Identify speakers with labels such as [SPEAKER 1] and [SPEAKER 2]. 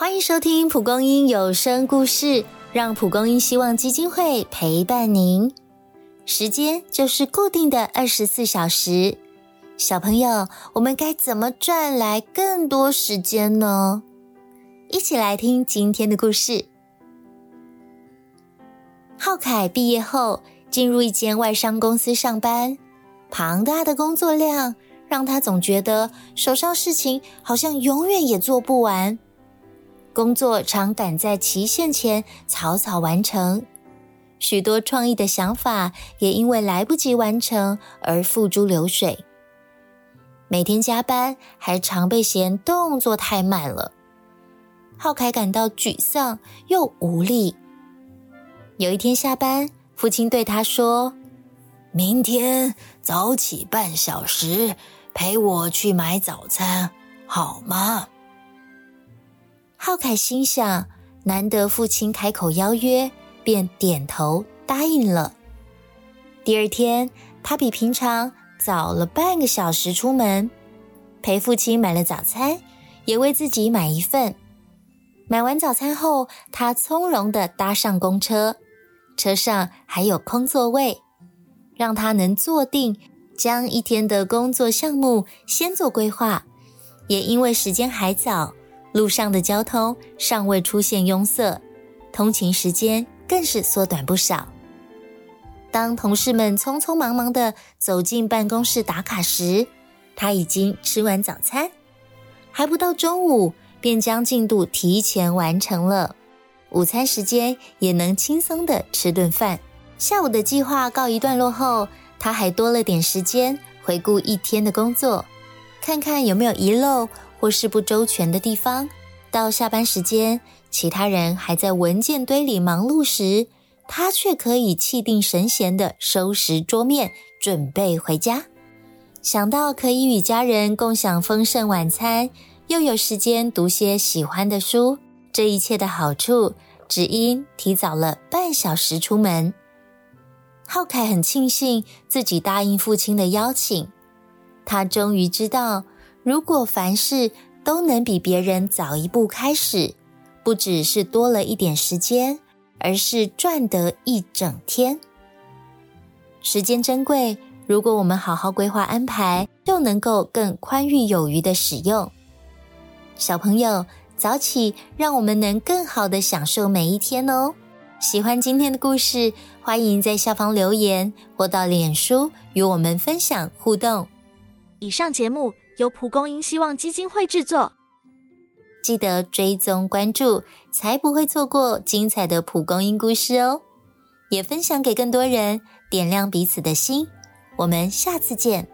[SPEAKER 1] 欢迎收听蒲公英有声故事，让蒲公英希望基金会陪伴您。时间就是固定的二十四小时，小朋友，我们该怎么赚来更多时间呢？一起来听今天的故事。浩凯毕业后进入一间外商公司上班，庞大的工作量让他总觉得手上事情好像永远也做不完。工作常赶在期限前草草完成，许多创意的想法也因为来不及完成而付诸流水。每天加班还常被嫌动作太慢了，浩凯感到沮丧又无力。有一天下班，父亲对他说：“
[SPEAKER 2] 明天早起半小时，陪我去买早餐，好吗？”
[SPEAKER 1] 浩凯心想，难得父亲开口邀约，便点头答应了。第二天，他比平常早了半个小时出门，陪父亲买了早餐，也为自己买一份。买完早餐后，他从容的搭上公车，车上还有空座位，让他能坐定，将一天的工作项目先做规划。也因为时间还早。路上的交通尚未出现拥塞，通勤时间更是缩短不少。当同事们匆匆忙忙的走进办公室打卡时，他已经吃完早餐，还不到中午便将进度提前完成了。午餐时间也能轻松的吃顿饭。下午的计划告一段落后，他还多了点时间回顾一天的工作，看看有没有遗漏。或是不周全的地方，到下班时间，其他人还在文件堆里忙碌时，他却可以气定神闲地收拾桌面，准备回家。想到可以与家人共享丰盛晚餐，又有时间读些喜欢的书，这一切的好处，只因提早了半小时出门。浩凯很庆幸自己答应父亲的邀请，他终于知道。如果凡事都能比别人早一步开始，不只是多了一点时间，而是赚得一整天。时间珍贵，如果我们好好规划安排，就能够更宽裕有余的使用。小朋友早起，让我们能更好的享受每一天哦。喜欢今天的故事，欢迎在下方留言或到脸书与我们分享互动。
[SPEAKER 3] 以上节目。由蒲公英希望基金会制作，
[SPEAKER 1] 记得追踪关注，才不会错过精彩的蒲公英故事哦！也分享给更多人，点亮彼此的心。我们下次见。